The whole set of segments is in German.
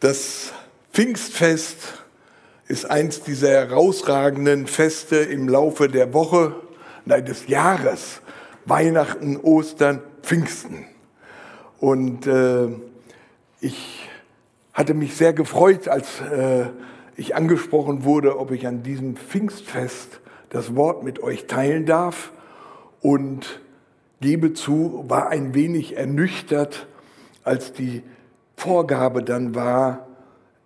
Das Pfingstfest ist eins dieser herausragenden Feste im Laufe der Woche, nein, des Jahres. Weihnachten, Ostern, Pfingsten. Und äh, ich hatte mich sehr gefreut, als äh, ich angesprochen wurde, ob ich an diesem Pfingstfest das Wort mit euch teilen darf. Und gebe zu, war ein wenig ernüchtert, als die Vorgabe dann war,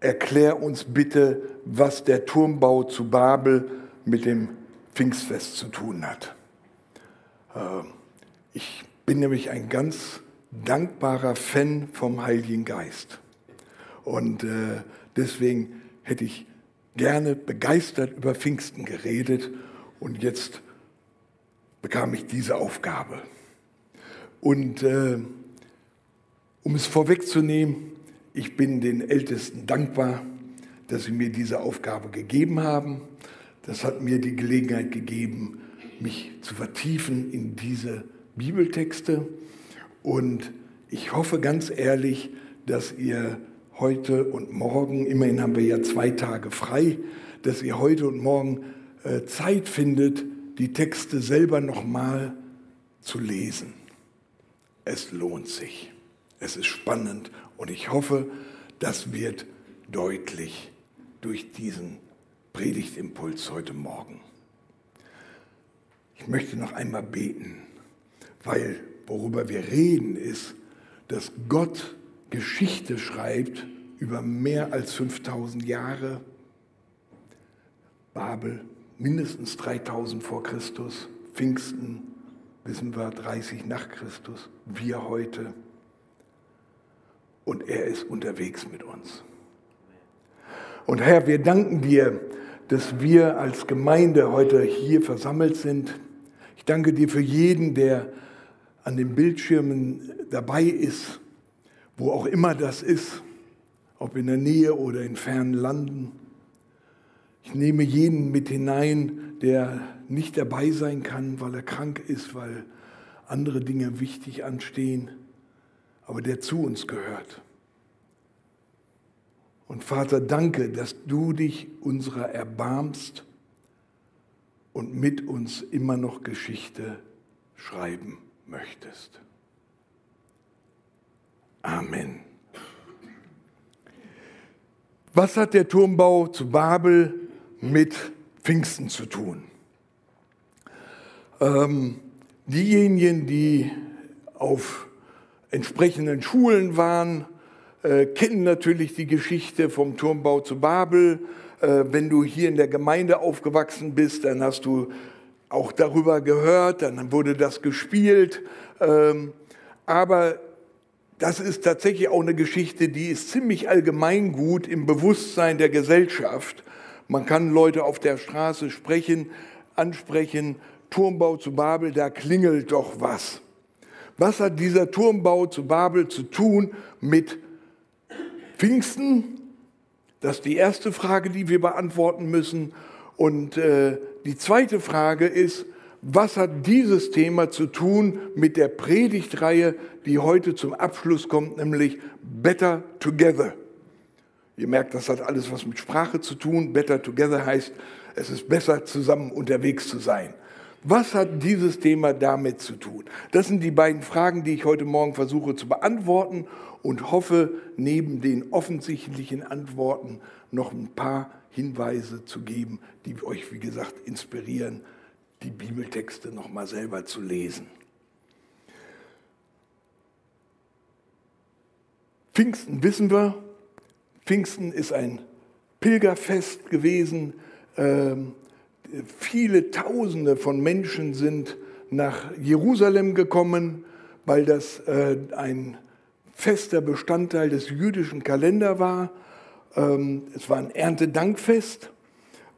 erklär uns bitte, was der Turmbau zu Babel mit dem Pfingstfest zu tun hat. Ähm, ich bin nämlich ein ganz dankbarer Fan vom Heiligen Geist. Und äh, deswegen hätte ich gerne begeistert über Pfingsten geredet und jetzt bekam ich diese Aufgabe. Und äh, um es vorwegzunehmen, ich bin den Ältesten dankbar, dass sie mir diese Aufgabe gegeben haben. Das hat mir die Gelegenheit gegeben, mich zu vertiefen in diese Bibeltexte. Und ich hoffe ganz ehrlich, dass ihr heute und morgen, immerhin haben wir ja zwei Tage frei, dass ihr heute und morgen äh, Zeit findet, die Texte selber nochmal zu lesen. Es lohnt sich. Es ist spannend und ich hoffe, das wird deutlich durch diesen Predigtimpuls heute Morgen. Ich möchte noch einmal beten, weil worüber wir reden ist, dass Gott Geschichte schreibt über mehr als 5000 Jahre. Babel mindestens 3000 vor Christus, Pfingsten wissen wir 30 nach Christus, wir heute und er ist unterwegs mit uns. Und Herr, wir danken dir, dass wir als Gemeinde heute hier versammelt sind. Ich danke dir für jeden, der an den Bildschirmen dabei ist, wo auch immer das ist, ob in der Nähe oder in fernen Landen. Ich nehme jeden mit hinein, der nicht dabei sein kann, weil er krank ist, weil andere Dinge wichtig anstehen aber der zu uns gehört. Und Vater, danke, dass du dich unserer erbarmst und mit uns immer noch Geschichte schreiben möchtest. Amen. Was hat der Turmbau zu Babel mit Pfingsten zu tun? Ähm, diejenigen, die auf entsprechenden Schulen waren, äh, kennen natürlich die Geschichte vom Turmbau zu Babel. Äh, wenn du hier in der Gemeinde aufgewachsen bist, dann hast du auch darüber gehört, dann wurde das gespielt. Ähm, aber das ist tatsächlich auch eine Geschichte, die ist ziemlich allgemeingut im Bewusstsein der Gesellschaft. Man kann Leute auf der Straße sprechen, ansprechen, Turmbau zu Babel, da klingelt doch was. Was hat dieser Turmbau zu Babel zu tun mit Pfingsten? Das ist die erste Frage, die wir beantworten müssen. Und äh, die zweite Frage ist, was hat dieses Thema zu tun mit der Predigtreihe, die heute zum Abschluss kommt, nämlich Better Together? Ihr merkt, das hat alles was mit Sprache zu tun. Better Together heißt, es ist besser zusammen unterwegs zu sein. Was hat dieses Thema damit zu tun? Das sind die beiden Fragen, die ich heute Morgen versuche zu beantworten und hoffe, neben den offensichtlichen Antworten noch ein paar Hinweise zu geben, die euch, wie gesagt, inspirieren, die Bibeltexte noch mal selber zu lesen. Pfingsten wissen wir. Pfingsten ist ein Pilgerfest gewesen. Ähm, viele Tausende von Menschen sind nach Jerusalem gekommen, weil das äh, ein fester Bestandteil des jüdischen Kalenders war. Ähm, es war ein Erntedankfest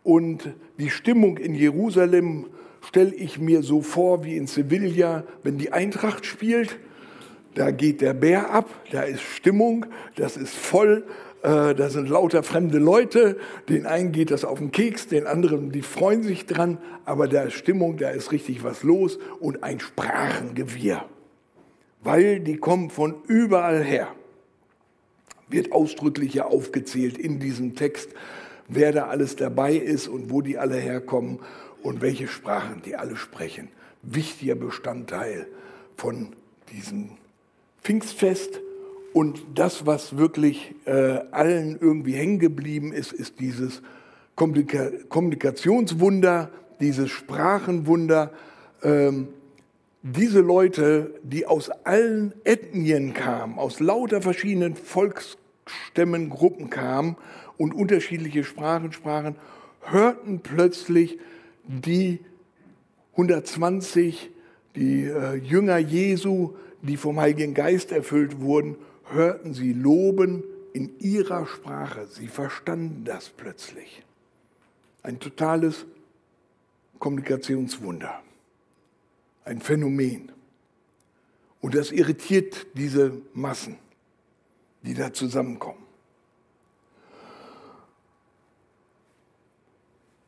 und die Stimmung in Jerusalem stelle ich mir so vor wie in Sevilla, wenn die Eintracht spielt. Da geht der Bär ab, da ist Stimmung, das ist voll äh, da sind lauter fremde Leute, den einen geht das auf den Keks, den anderen, die freuen sich dran, aber der Stimmung, da ist richtig was los und ein Sprachengewirr, weil die kommen von überall her. Wird ausdrücklich ja aufgezählt in diesem Text, wer da alles dabei ist und wo die alle herkommen und welche Sprachen die alle sprechen. Wichtiger Bestandteil von diesem Pfingstfest. Und das, was wirklich äh, allen irgendwie hängen geblieben ist, ist dieses Kommunika Kommunikationswunder, dieses Sprachenwunder. Ähm, diese Leute, die aus allen Ethnien kamen, aus lauter verschiedenen Volksstämmen, Gruppen kamen und unterschiedliche Sprachen sprachen, hörten plötzlich die 120, die äh, Jünger Jesu, die vom Heiligen Geist erfüllt wurden, hörten sie loben in ihrer Sprache. Sie verstanden das plötzlich. Ein totales Kommunikationswunder. Ein Phänomen. Und das irritiert diese Massen, die da zusammenkommen.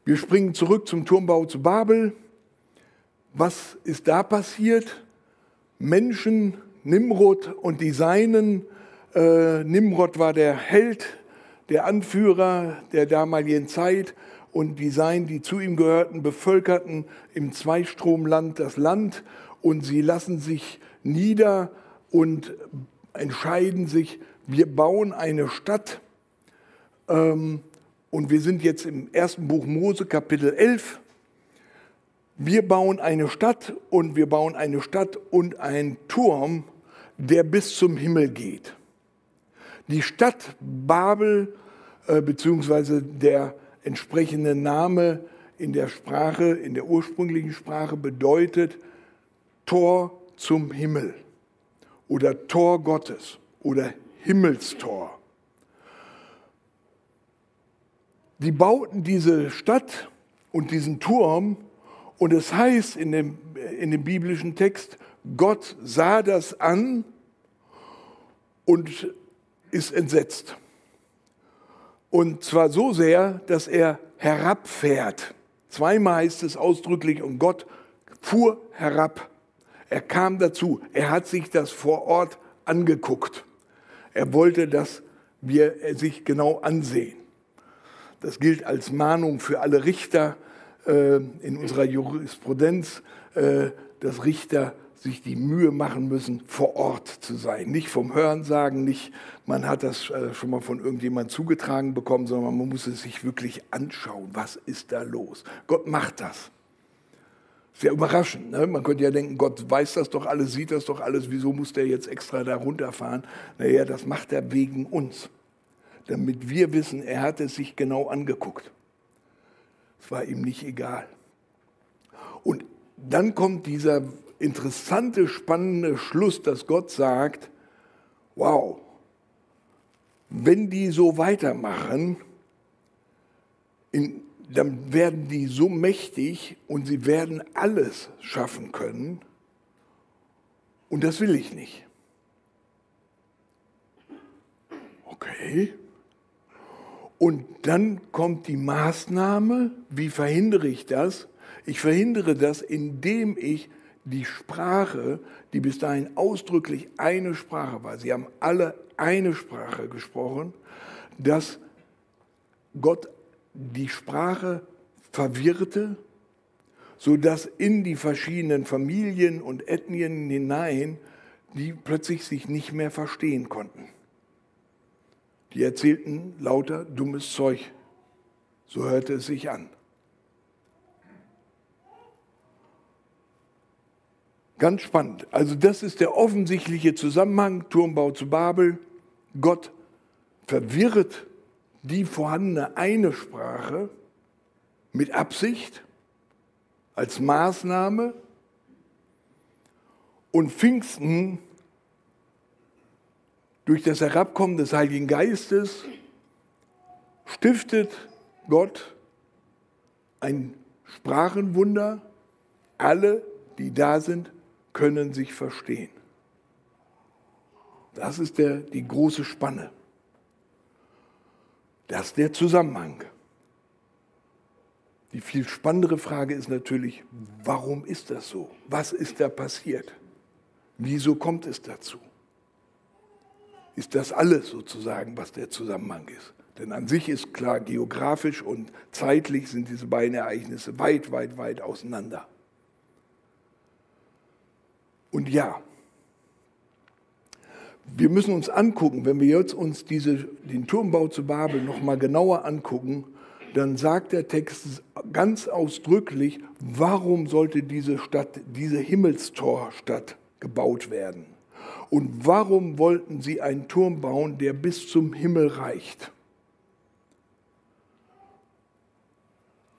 Wir springen zurück zum Turmbau zu Babel. Was ist da passiert? Menschen, Nimrod und die Seinen. Äh, Nimrod war der Held, der Anführer der damaligen Zeit und die Seinen, die zu ihm gehörten, bevölkerten im Zweistromland das Land und sie lassen sich nieder und entscheiden sich, wir bauen eine Stadt. Ähm, und wir sind jetzt im ersten Buch Mose, Kapitel 11 wir bauen eine Stadt und wir bauen eine Stadt und einen Turm, der bis zum Himmel geht. Die Stadt Babel, äh, beziehungsweise der entsprechende Name in der Sprache, in der ursprünglichen Sprache bedeutet Tor zum Himmel oder Tor Gottes oder Himmelstor. Die bauten diese Stadt und diesen Turm und es heißt in dem, in dem biblischen Text, Gott sah das an und ist entsetzt. Und zwar so sehr, dass er herabfährt. Zweimal heißt es ausdrücklich, und Gott fuhr herab. Er kam dazu. Er hat sich das vor Ort angeguckt. Er wollte, dass wir sich genau ansehen. Das gilt als Mahnung für alle Richter, äh, in unserer Jurisprudenz, äh, dass Richter sich die Mühe machen müssen, vor Ort zu sein. Nicht vom Hörensagen, nicht, man hat das äh, schon mal von irgendjemandem zugetragen bekommen, sondern man muss es sich wirklich anschauen. Was ist da los? Gott macht das. Sehr überraschend. Ne? Man könnte ja denken, Gott weiß das doch alles, sieht das doch alles, wieso muss der jetzt extra da runterfahren? Naja, das macht er wegen uns, damit wir wissen, er hat es sich genau angeguckt. Es war ihm nicht egal. Und dann kommt dieser interessante, spannende Schluss, dass Gott sagt, wow, wenn die so weitermachen, in, dann werden die so mächtig und sie werden alles schaffen können. Und das will ich nicht. Okay. Und dann kommt die Maßnahme, wie verhindere ich das? Ich verhindere das, indem ich die Sprache, die bis dahin ausdrücklich eine Sprache war, sie haben alle eine Sprache gesprochen, dass Gott die Sprache verwirrte, sodass in die verschiedenen Familien und Ethnien hinein die plötzlich sich nicht mehr verstehen konnten. Die erzählten lauter dummes Zeug. So hörte es sich an. Ganz spannend. Also das ist der offensichtliche Zusammenhang, Turmbau zu Babel. Gott verwirrt die vorhandene eine Sprache mit Absicht als Maßnahme und Pfingsten durch das Herabkommen des Heiligen Geistes stiftet Gott ein Sprachenwunder. Alle, die da sind, können sich verstehen. Das ist der, die große Spanne. Das ist der Zusammenhang. Die viel spannendere Frage ist natürlich, warum ist das so? Was ist da passiert? Wieso kommt es dazu? ist das alles sozusagen, was der Zusammenhang ist. Denn an sich ist klar, geografisch und zeitlich sind diese beiden Ereignisse weit, weit, weit auseinander. Und ja, wir müssen uns angucken, wenn wir jetzt uns diese, den Turmbau zu Babel noch mal genauer angucken, dann sagt der Text ganz ausdrücklich, warum sollte diese Stadt, diese Himmelstorstadt gebaut werden? Und warum wollten sie einen Turm bauen, der bis zum Himmel reicht?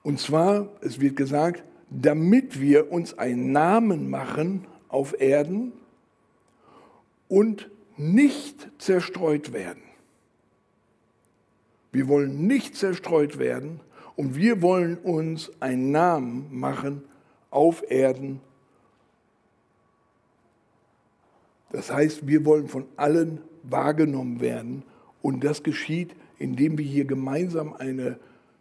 Und zwar, es wird gesagt, damit wir uns einen Namen machen auf Erden und nicht zerstreut werden. Wir wollen nicht zerstreut werden und wir wollen uns einen Namen machen auf Erden. Das heißt, wir wollen von allen wahrgenommen werden und das geschieht, indem wir hier gemeinsam eine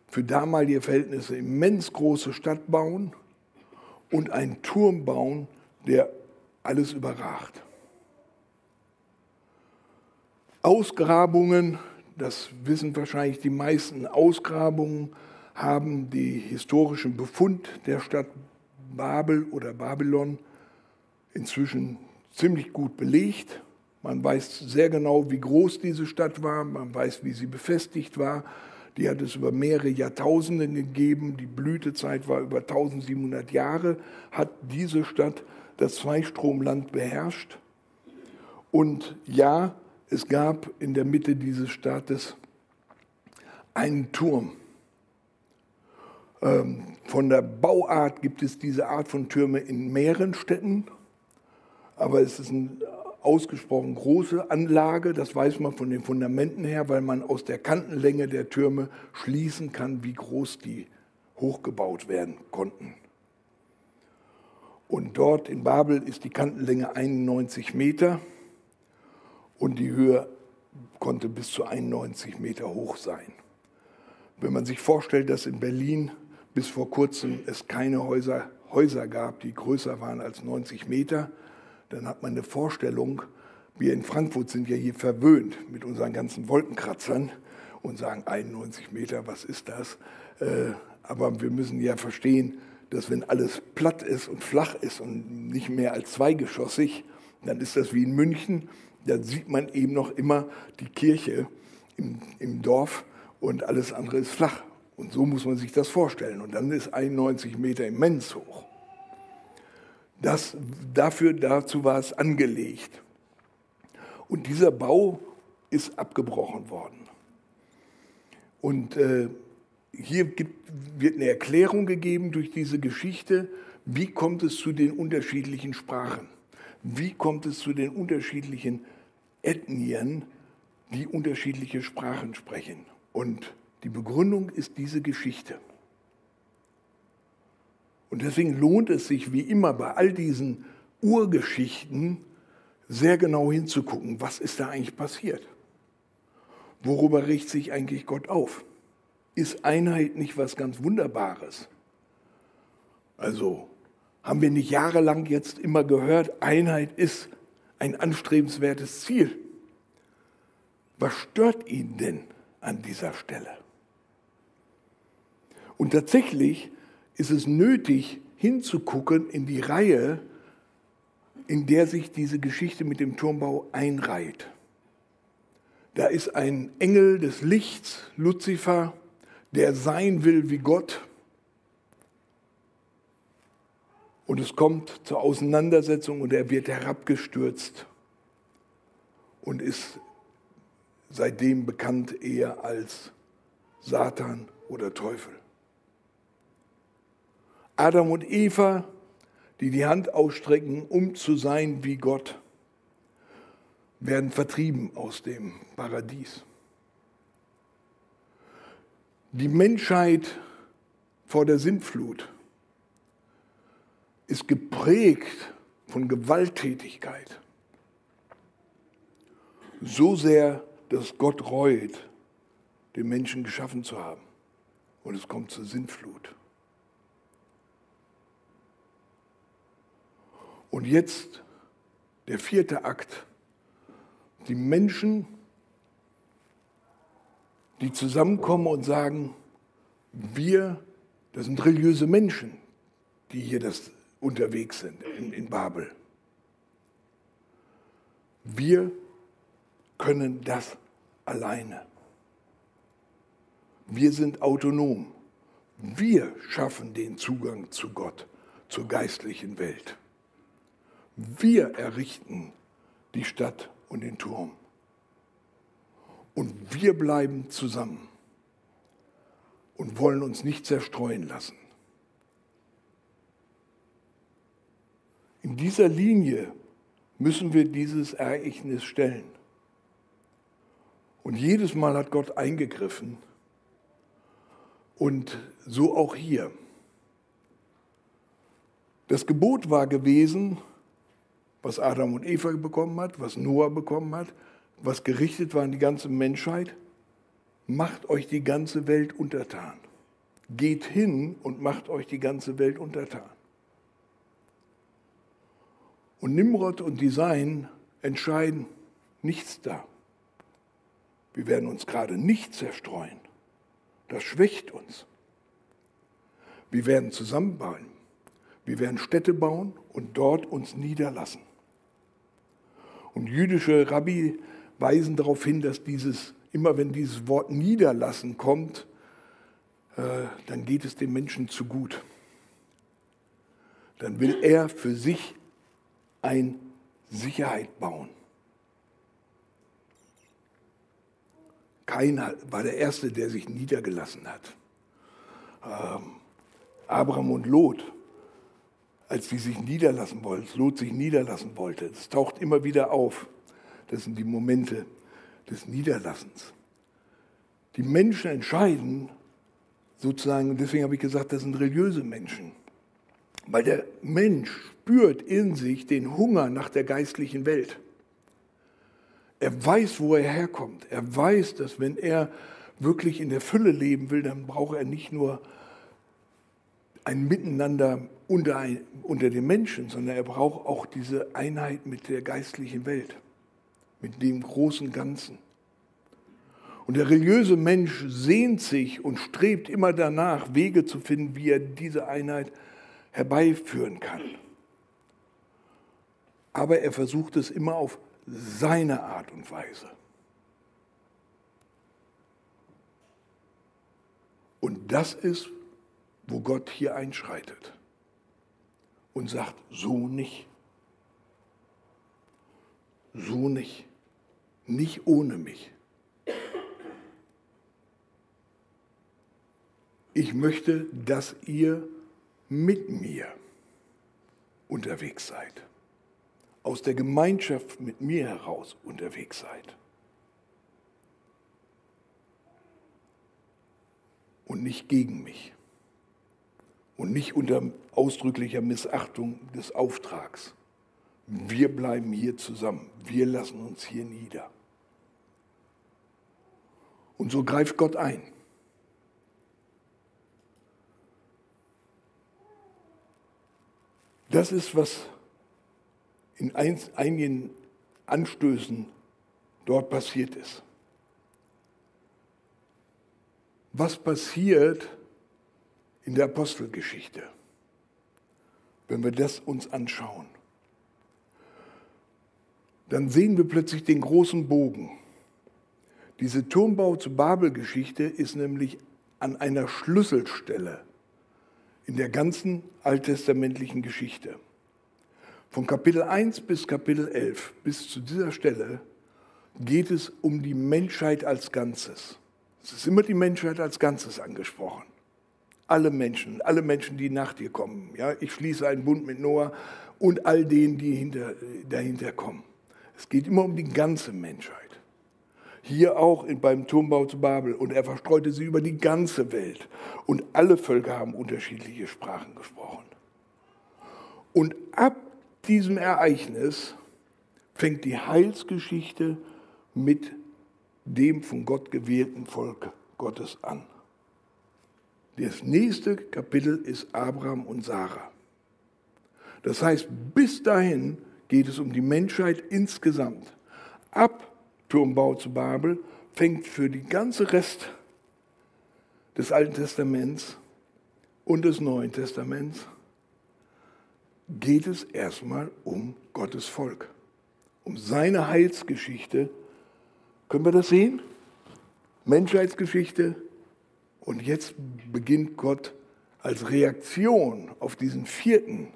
für damalige Verhältnisse immens große Stadt bauen und einen Turm bauen, der alles überragt. Ausgrabungen, das wissen wahrscheinlich die meisten, Ausgrabungen haben den historischen Befund der Stadt Babel oder Babylon inzwischen ziemlich gut belegt. Man weiß sehr genau, wie groß diese Stadt war, man weiß, wie sie befestigt war. Die hat es über mehrere Jahrtausende gegeben. Die Blütezeit war über 1700 Jahre, hat diese Stadt das Zweistromland beherrscht. Und ja, es gab in der Mitte dieses Staates einen Turm. Ähm, von der Bauart gibt es diese Art von Türme in mehreren Städten, aber es ist eine ausgesprochen große Anlage, das weiß man von den Fundamenten her, weil man aus der Kantenlänge der Türme schließen kann, wie groß die hochgebaut werden konnten. Und dort in Babel ist die Kantenlänge 91 Meter und die Höhe konnte bis zu 91 Meter hoch sein. Wenn man sich vorstellt, dass in Berlin bis vor kurzem es keine Häuser, Häuser gab, die größer waren als 90 Meter, dann hat man eine Vorstellung, wir in Frankfurt sind ja hier verwöhnt mit unseren ganzen Wolkenkratzern und sagen 91 Meter, was ist das? Äh, aber wir müssen ja verstehen, dass wenn alles platt ist und flach ist und nicht mehr als zweigeschossig, dann ist das wie in München. Da sieht man eben noch immer die Kirche im, im Dorf und alles andere ist flach. Und so muss man sich das vorstellen. Und dann ist 91 Meter immens hoch. Das, dafür, dazu war es angelegt. Und dieser Bau ist abgebrochen worden. Und äh, hier gibt, wird eine Erklärung gegeben durch diese Geschichte, wie kommt es zu den unterschiedlichen Sprachen, wie kommt es zu den unterschiedlichen Ethnien, die unterschiedliche Sprachen sprechen. Und die Begründung ist diese Geschichte. Und deswegen lohnt es sich, wie immer bei all diesen Urgeschichten, sehr genau hinzugucken, was ist da eigentlich passiert? Worüber richtet sich eigentlich Gott auf? Ist Einheit nicht was ganz Wunderbares? Also haben wir nicht jahrelang jetzt immer gehört, Einheit ist ein anstrebenswertes Ziel. Was stört ihn denn an dieser Stelle? Und tatsächlich ist es nötig, hinzugucken in die Reihe, in der sich diese Geschichte mit dem Turmbau einreiht. Da ist ein Engel des Lichts, Luzifer, der sein will wie Gott. Und es kommt zur Auseinandersetzung und er wird herabgestürzt und ist seitdem bekannt eher als Satan oder Teufel. Adam und Eva, die die Hand ausstrecken, um zu sein wie Gott, werden vertrieben aus dem Paradies. Die Menschheit vor der Sintflut ist geprägt von Gewalttätigkeit. So sehr, dass Gott reut, den Menschen geschaffen zu haben. Und es kommt zur Sintflut. Und jetzt der vierte Akt Die Menschen, die zusammenkommen und sagen, wir, das sind religiöse Menschen, die hier das unterwegs sind in, in Babel. Wir können das alleine. Wir sind autonom. Wir schaffen den Zugang zu Gott, zur geistlichen Welt. Wir errichten die Stadt und den Turm. Und wir bleiben zusammen und wollen uns nicht zerstreuen lassen. In dieser Linie müssen wir dieses Ereignis stellen. Und jedes Mal hat Gott eingegriffen. Und so auch hier. Das Gebot war gewesen, was Adam und Eva bekommen hat, was Noah bekommen hat, was gerichtet war an die ganze Menschheit. Macht euch die ganze Welt untertan. Geht hin und macht euch die ganze Welt untertan. Und Nimrod und Design entscheiden nichts da. Wir werden uns gerade nicht zerstreuen. Das schwächt uns. Wir werden zusammenbauen. Wir werden Städte bauen und dort uns niederlassen. Und jüdische Rabbi weisen darauf hin, dass dieses, immer wenn dieses Wort niederlassen kommt, äh, dann geht es dem Menschen zu gut. Dann will er für sich ein Sicherheit bauen. Kain war der Erste, der sich niedergelassen hat. Ähm, Abraham und Lot, als sie sich niederlassen wollten, Lot sich niederlassen wollte, das taucht immer wieder auf. Das sind die Momente des Niederlassens. Die Menschen entscheiden sozusagen, deswegen habe ich gesagt, das sind religiöse Menschen, weil der Mensch spürt in sich den Hunger nach der geistlichen Welt. Er weiß, wo er herkommt. Er weiß, dass wenn er wirklich in der Fülle leben will, dann braucht er nicht nur ein Miteinander unter, unter den Menschen, sondern er braucht auch diese Einheit mit der geistlichen Welt, mit dem großen Ganzen. Und der religiöse Mensch sehnt sich und strebt immer danach, Wege zu finden, wie er diese Einheit herbeiführen kann. Aber er versucht es immer auf seine Art und Weise. Und das ist, wo Gott hier einschreitet und sagt, so nicht. So nicht. Nicht ohne mich. Ich möchte, dass ihr mit mir unterwegs seid aus der Gemeinschaft mit mir heraus unterwegs seid. Und nicht gegen mich. Und nicht unter ausdrücklicher Missachtung des Auftrags. Wir bleiben hier zusammen. Wir lassen uns hier nieder. Und so greift Gott ein. Das ist, was in einigen Anstößen dort passiert ist. Was passiert in der Apostelgeschichte, wenn wir das uns anschauen? Dann sehen wir plötzlich den großen Bogen. Diese Turmbau zur Babelgeschichte ist nämlich an einer Schlüsselstelle in der ganzen alttestamentlichen Geschichte. Von Kapitel 1 bis Kapitel 11, bis zu dieser Stelle, geht es um die Menschheit als Ganzes. Es ist immer die Menschheit als Ganzes angesprochen. Alle Menschen, alle Menschen, die nach dir kommen. Ja, ich schließe einen Bund mit Noah und all denen, die hinter, dahinter kommen. Es geht immer um die ganze Menschheit. Hier auch beim Turmbau zu Babel. Und er verstreute sie über die ganze Welt. Und alle Völker haben unterschiedliche Sprachen gesprochen. Und ab diesem Ereignis fängt die Heilsgeschichte mit dem von Gott gewählten Volk Gottes an. Das nächste Kapitel ist Abraham und Sarah. Das heißt, bis dahin geht es um die Menschheit insgesamt. Ab Turmbau zu Babel, fängt für die ganze Rest des Alten Testaments und des Neuen Testaments, geht es erstmal um Gottes Volk, um seine Heilsgeschichte. Können wir das sehen? Menschheitsgeschichte. Und jetzt beginnt Gott als Reaktion auf diesen vierten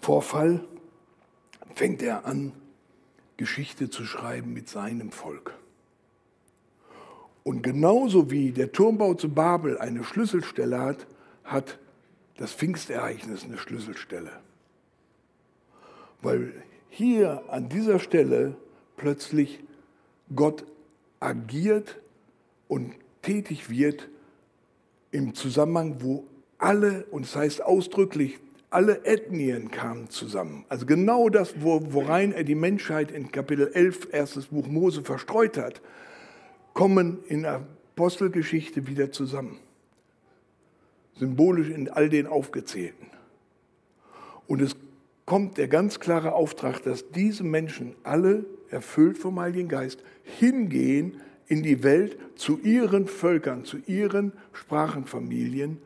Vorfall, fängt er an, Geschichte zu schreiben mit seinem Volk. Und genauso wie der Turmbau zu Babel eine Schlüsselstelle hat, hat das Pfingstereignis eine Schlüsselstelle. Weil hier an dieser Stelle plötzlich Gott agiert und tätig wird im Zusammenhang, wo alle, und das heißt ausdrücklich, alle Ethnien kamen zusammen. Also genau das, worein er die Menschheit in Kapitel 11, erstes Buch Mose verstreut hat, kommen in Apostelgeschichte wieder zusammen. Symbolisch in all den aufgezählten. Und es kommt der ganz klare Auftrag, dass diese Menschen alle, erfüllt vom Heiligen Geist, hingehen in die Welt zu ihren Völkern, zu ihren Sprachenfamilien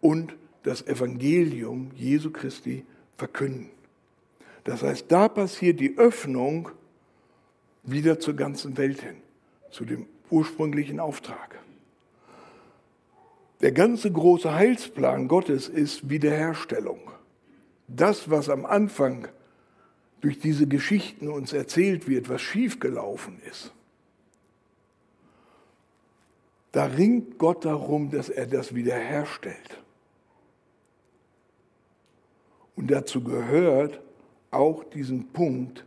und das Evangelium Jesu Christi verkünden. Das heißt, da passiert die Öffnung wieder zur ganzen Welt hin, zu dem ursprünglichen Auftrag. Der ganze große Heilsplan Gottes ist Wiederherstellung. Das, was am Anfang durch diese Geschichten uns erzählt wird, was schiefgelaufen ist, da ringt Gott darum, dass er das wiederherstellt. Und dazu gehört auch diesen Punkt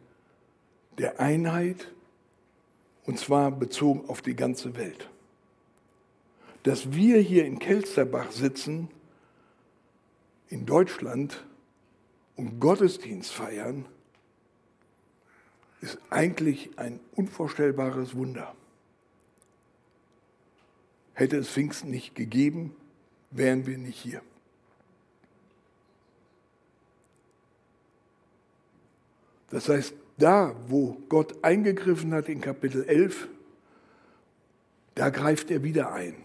der Einheit, und zwar bezogen auf die ganze Welt. Dass wir hier in Kelsterbach sitzen, in Deutschland, und Gottesdienst feiern, ist eigentlich ein unvorstellbares Wunder. Hätte es Pfingsten nicht gegeben, wären wir nicht hier. Das heißt, da, wo Gott eingegriffen hat in Kapitel 11, da greift er wieder ein.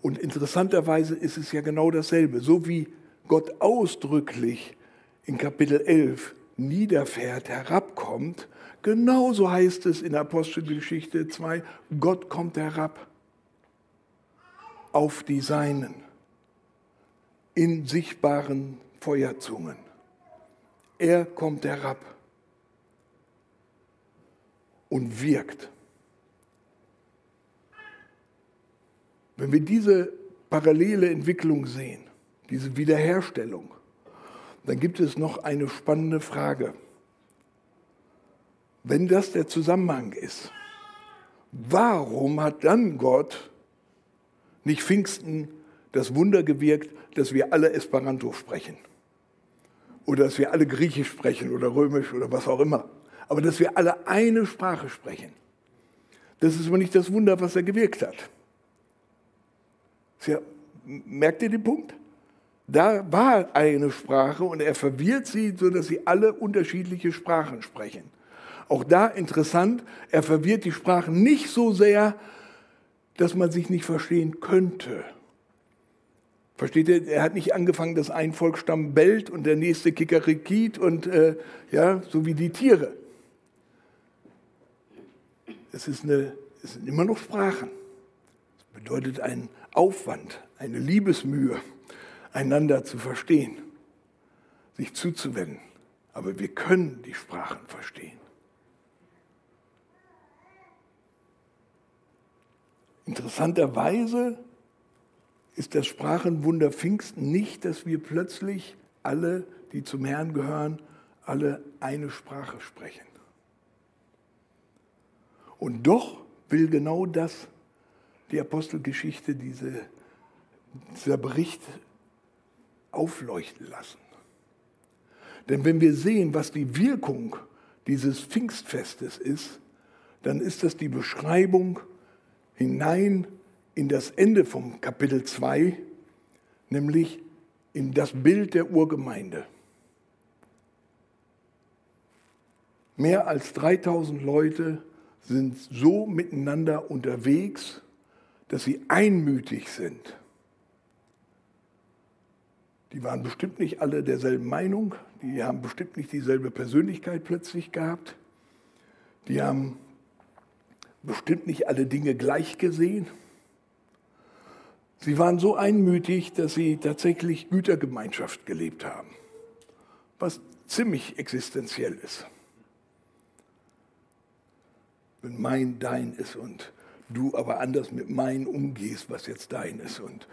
Und interessanterweise ist es ja genau dasselbe. So wie Gott ausdrücklich in Kapitel 11 niederfährt, herabkommt, genauso heißt es in Apostelgeschichte 2, Gott kommt herab auf die Seinen in sichtbaren Feuerzungen. Er kommt herab und wirkt. Wenn wir diese parallele Entwicklung sehen, diese Wiederherstellung, dann gibt es noch eine spannende Frage. Wenn das der Zusammenhang ist, warum hat dann Gott nicht Pfingsten das Wunder gewirkt, dass wir alle Esperanto sprechen? Oder dass wir alle Griechisch sprechen oder Römisch oder was auch immer aber dass wir alle eine Sprache sprechen. Das ist aber nicht das Wunder, was er gewirkt hat. Ja, merkt ihr den Punkt? Da war eine Sprache und er verwirrt sie, sodass sie alle unterschiedliche Sprachen sprechen. Auch da interessant, er verwirrt die Sprachen nicht so sehr, dass man sich nicht verstehen könnte. Versteht ihr? Er hat nicht angefangen, dass ein Volksstamm bellt und der nächste kikerikit und äh, ja, so wie die Tiere. Es, ist eine, es sind immer noch Sprachen. Es bedeutet einen Aufwand, eine Liebesmühe, einander zu verstehen, sich zuzuwenden. Aber wir können die Sprachen verstehen. Interessanterweise ist das Sprachenwunder Pfingsten nicht, dass wir plötzlich alle, die zum Herrn gehören, alle eine Sprache sprechen. Und doch will genau das die Apostelgeschichte, diese, dieser Bericht aufleuchten lassen. Denn wenn wir sehen, was die Wirkung dieses Pfingstfestes ist, dann ist das die Beschreibung hinein in das Ende vom Kapitel 2, nämlich in das Bild der Urgemeinde. Mehr als 3000 Leute sind so miteinander unterwegs, dass sie einmütig sind. Die waren bestimmt nicht alle derselben Meinung, die haben bestimmt nicht dieselbe Persönlichkeit plötzlich gehabt, die haben bestimmt nicht alle Dinge gleich gesehen. Sie waren so einmütig, dass sie tatsächlich Gütergemeinschaft gelebt haben, was ziemlich existenziell ist. Wenn mein dein ist und du aber anders mit mein umgehst, was jetzt dein ist. Und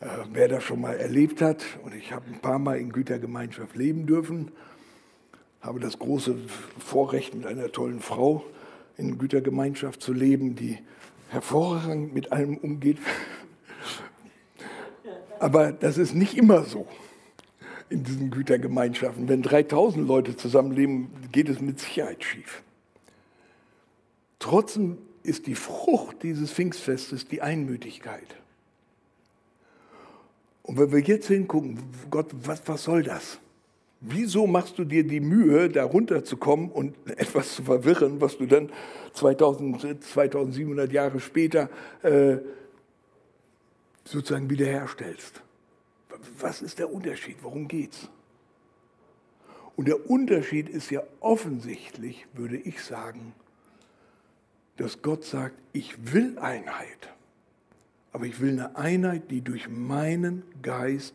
äh, wer das schon mal erlebt hat, und ich habe ein paar Mal in Gütergemeinschaft leben dürfen, habe das große Vorrecht, mit einer tollen Frau in Gütergemeinschaft zu leben, die hervorragend mit allem umgeht. Aber das ist nicht immer so in diesen Gütergemeinschaften. Wenn 3000 Leute zusammenleben, geht es mit Sicherheit schief. Trotzdem ist die Frucht dieses Pfingstfestes die Einmütigkeit. Und wenn wir jetzt hingucken, Gott, was, was soll das? Wieso machst du dir die Mühe, da runterzukommen und etwas zu verwirren, was du dann 2000, 2700 Jahre später äh, sozusagen wiederherstellst? Was ist der Unterschied? Worum geht's? Und der Unterschied ist ja offensichtlich, würde ich sagen, dass Gott sagt, ich will Einheit, aber ich will eine Einheit, die durch meinen Geist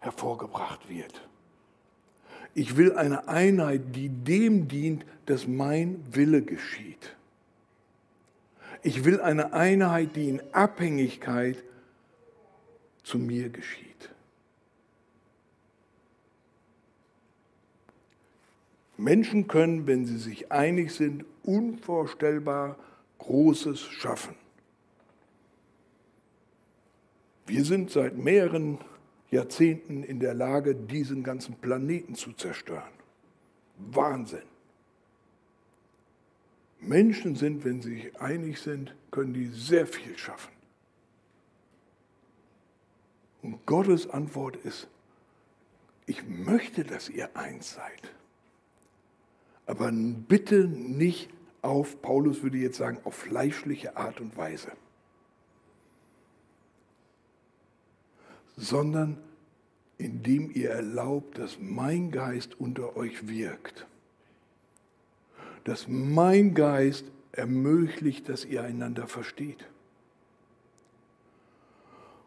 hervorgebracht wird. Ich will eine Einheit, die dem dient, dass mein Wille geschieht. Ich will eine Einheit, die in Abhängigkeit zu mir geschieht. Menschen können, wenn sie sich einig sind, unvorstellbar Großes schaffen. Wir sind seit mehreren Jahrzehnten in der Lage, diesen ganzen Planeten zu zerstören. Wahnsinn. Menschen sind, wenn sie sich einig sind, können die sehr viel schaffen. Und Gottes Antwort ist, ich möchte, dass ihr eins seid. Aber bitte nicht auf, Paulus würde jetzt sagen, auf fleischliche Art und Weise. Sondern indem ihr erlaubt, dass mein Geist unter euch wirkt. Dass mein Geist ermöglicht, dass ihr einander versteht.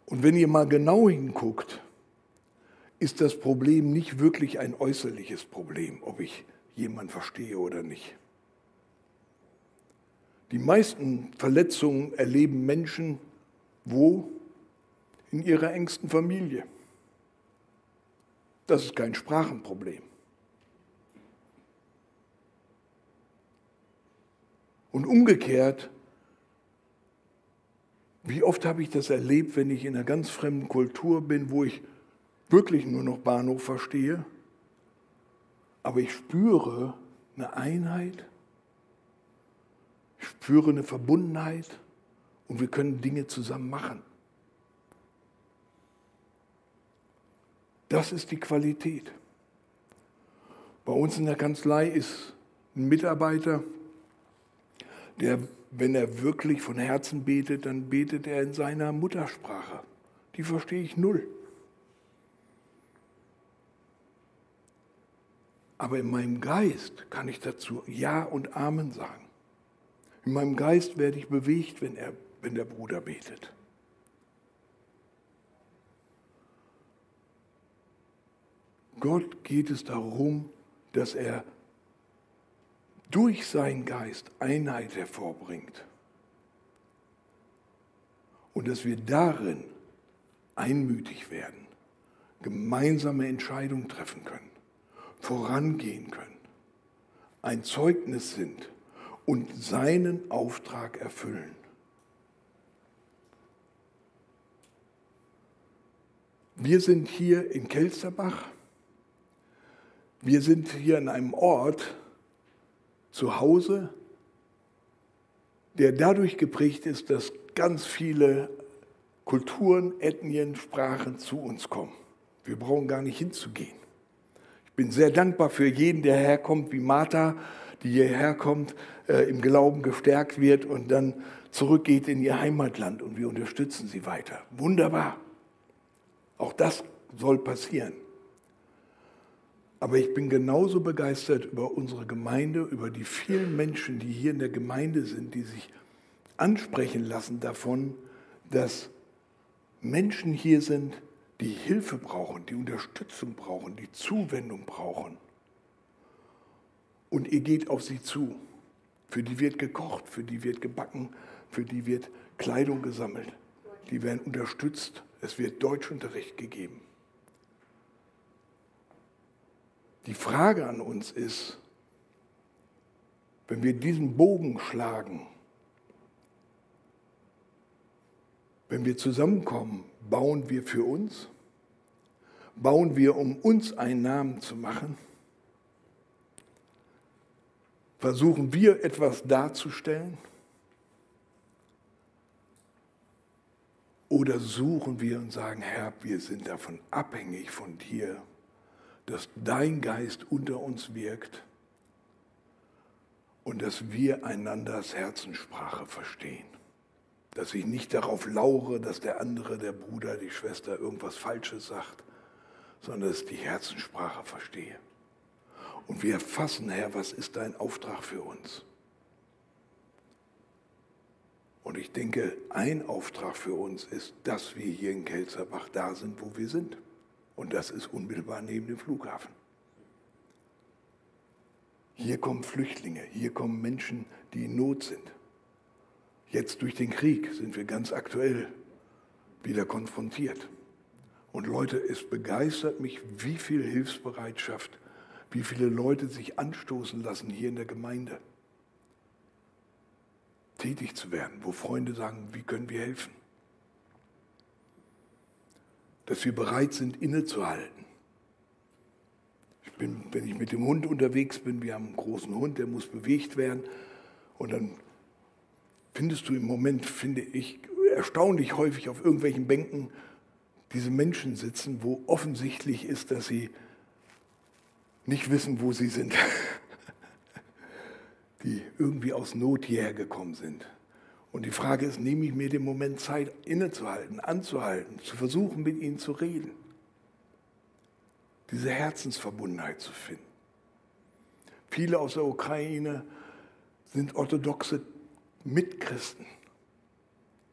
Und wenn ihr mal genau hinguckt, ist das Problem nicht wirklich ein äußerliches Problem, ob ich jemand verstehe oder nicht. Die meisten Verletzungen erleben Menschen wo? In ihrer engsten Familie. Das ist kein Sprachenproblem. Und umgekehrt, wie oft habe ich das erlebt, wenn ich in einer ganz fremden Kultur bin, wo ich wirklich nur noch Bahnhof verstehe aber ich spüre eine Einheit, ich spüre eine Verbundenheit und wir können Dinge zusammen machen. Das ist die Qualität. Bei uns in der Kanzlei ist ein Mitarbeiter, der, wenn er wirklich von Herzen betet, dann betet er in seiner Muttersprache. Die verstehe ich null. Aber in meinem Geist kann ich dazu Ja und Amen sagen. In meinem Geist werde ich bewegt, wenn, er, wenn der Bruder betet. Gott geht es darum, dass er durch seinen Geist Einheit hervorbringt. Und dass wir darin einmütig werden, gemeinsame Entscheidungen treffen können vorangehen können, ein Zeugnis sind und seinen Auftrag erfüllen. Wir sind hier in Kelsterbach. Wir sind hier in einem Ort zu Hause, der dadurch geprägt ist, dass ganz viele Kulturen, Ethnien, Sprachen zu uns kommen. Wir brauchen gar nicht hinzugehen bin sehr dankbar für jeden, der herkommt, wie Martha, die hierher kommt, äh, im Glauben gestärkt wird und dann zurückgeht in ihr Heimatland und wir unterstützen sie weiter. Wunderbar. Auch das soll passieren. Aber ich bin genauso begeistert über unsere Gemeinde, über die vielen Menschen, die hier in der Gemeinde sind, die sich ansprechen lassen davon, dass Menschen hier sind, die Hilfe brauchen, die Unterstützung brauchen, die Zuwendung brauchen. Und ihr geht auf sie zu. Für die wird gekocht, für die wird gebacken, für die wird Kleidung gesammelt. Die werden unterstützt. Es wird Deutschunterricht gegeben. Die Frage an uns ist, wenn wir diesen Bogen schlagen, wenn wir zusammenkommen, bauen wir für uns? Bauen wir, um uns einen Namen zu machen? Versuchen wir etwas darzustellen? Oder suchen wir und sagen, Herr, wir sind davon abhängig von dir, dass dein Geist unter uns wirkt und dass wir einanders Herzenssprache verstehen. Dass ich nicht darauf laure, dass der andere, der Bruder, die Schwester irgendwas Falsches sagt, sondern dass ich die Herzenssprache verstehe. Und wir erfassen, Herr, was ist dein Auftrag für uns? Und ich denke, ein Auftrag für uns ist, dass wir hier in Kelzerbach da sind, wo wir sind. Und das ist unmittelbar neben dem Flughafen. Hier kommen Flüchtlinge, hier kommen Menschen, die in Not sind. Jetzt durch den Krieg sind wir ganz aktuell wieder konfrontiert. Und Leute, es begeistert mich, wie viel Hilfsbereitschaft, wie viele Leute sich anstoßen lassen hier in der Gemeinde, tätig zu werden, wo Freunde sagen, wie können wir helfen? dass wir bereit sind, innezuhalten. Ich bin, wenn ich mit dem Hund unterwegs bin, wir haben einen großen Hund, der muss bewegt werden. Und dann findest du im Moment, finde ich, erstaunlich häufig auf irgendwelchen Bänken diese Menschen sitzen, wo offensichtlich ist, dass sie nicht wissen, wo sie sind. Die irgendwie aus Not hierher gekommen sind. Und die Frage ist, nehme ich mir den Moment Zeit, innezuhalten, anzuhalten, zu versuchen, mit ihnen zu reden, diese Herzensverbundenheit zu finden. Viele aus der Ukraine sind orthodoxe Mitchristen.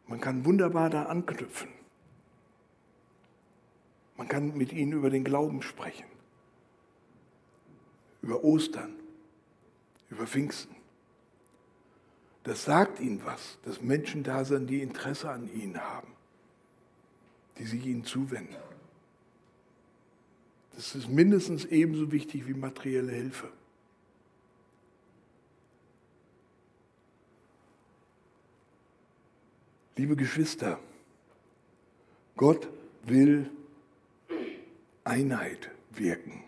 Man kann wunderbar da anknüpfen. Man kann mit ihnen über den Glauben sprechen, über Ostern, über Pfingsten. Das sagt ihnen was, dass Menschen da sind, die Interesse an ihnen haben, die sich ihnen zuwenden. Das ist mindestens ebenso wichtig wie materielle Hilfe. Liebe Geschwister, Gott will Einheit wirken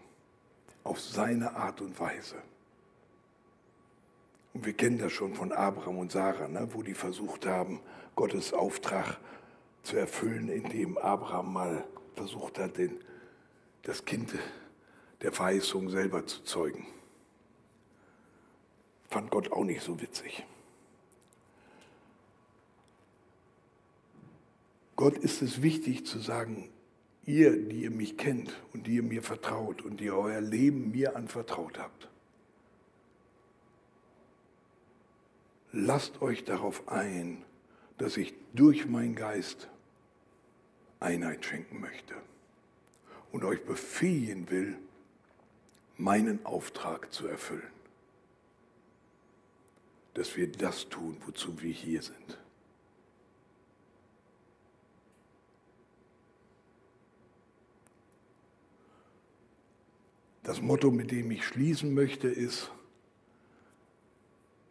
auf seine Art und Weise. Und wir kennen das schon von Abraham und Sarah, ne, wo die versucht haben, Gottes Auftrag zu erfüllen, indem Abraham mal versucht hat, den, das Kind der Verheißung selber zu zeugen. Fand Gott auch nicht so witzig. Gott ist es wichtig zu sagen, ihr, die ihr mich kennt und die ihr mir vertraut und die euer Leben mir anvertraut habt, lasst euch darauf ein, dass ich durch meinen Geist Einheit schenken möchte und euch befähigen will, meinen Auftrag zu erfüllen. Dass wir das tun, wozu wir hier sind. Das Motto, mit dem ich schließen möchte, ist,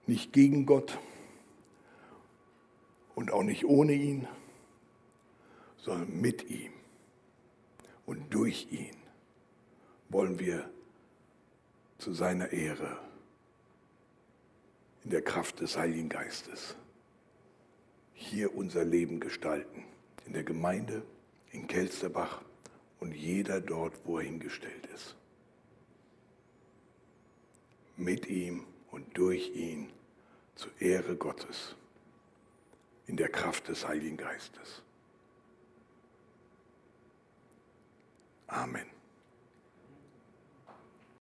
nicht gegen Gott und auch nicht ohne ihn, sondern mit ihm und durch ihn wollen wir zu seiner Ehre in der Kraft des Heiligen Geistes hier unser Leben gestalten, in der Gemeinde, in Kelsterbach und jeder dort, wo er hingestellt ist. Mit ihm und durch ihn zur Ehre Gottes in der Kraft des Heiligen Geistes. Amen.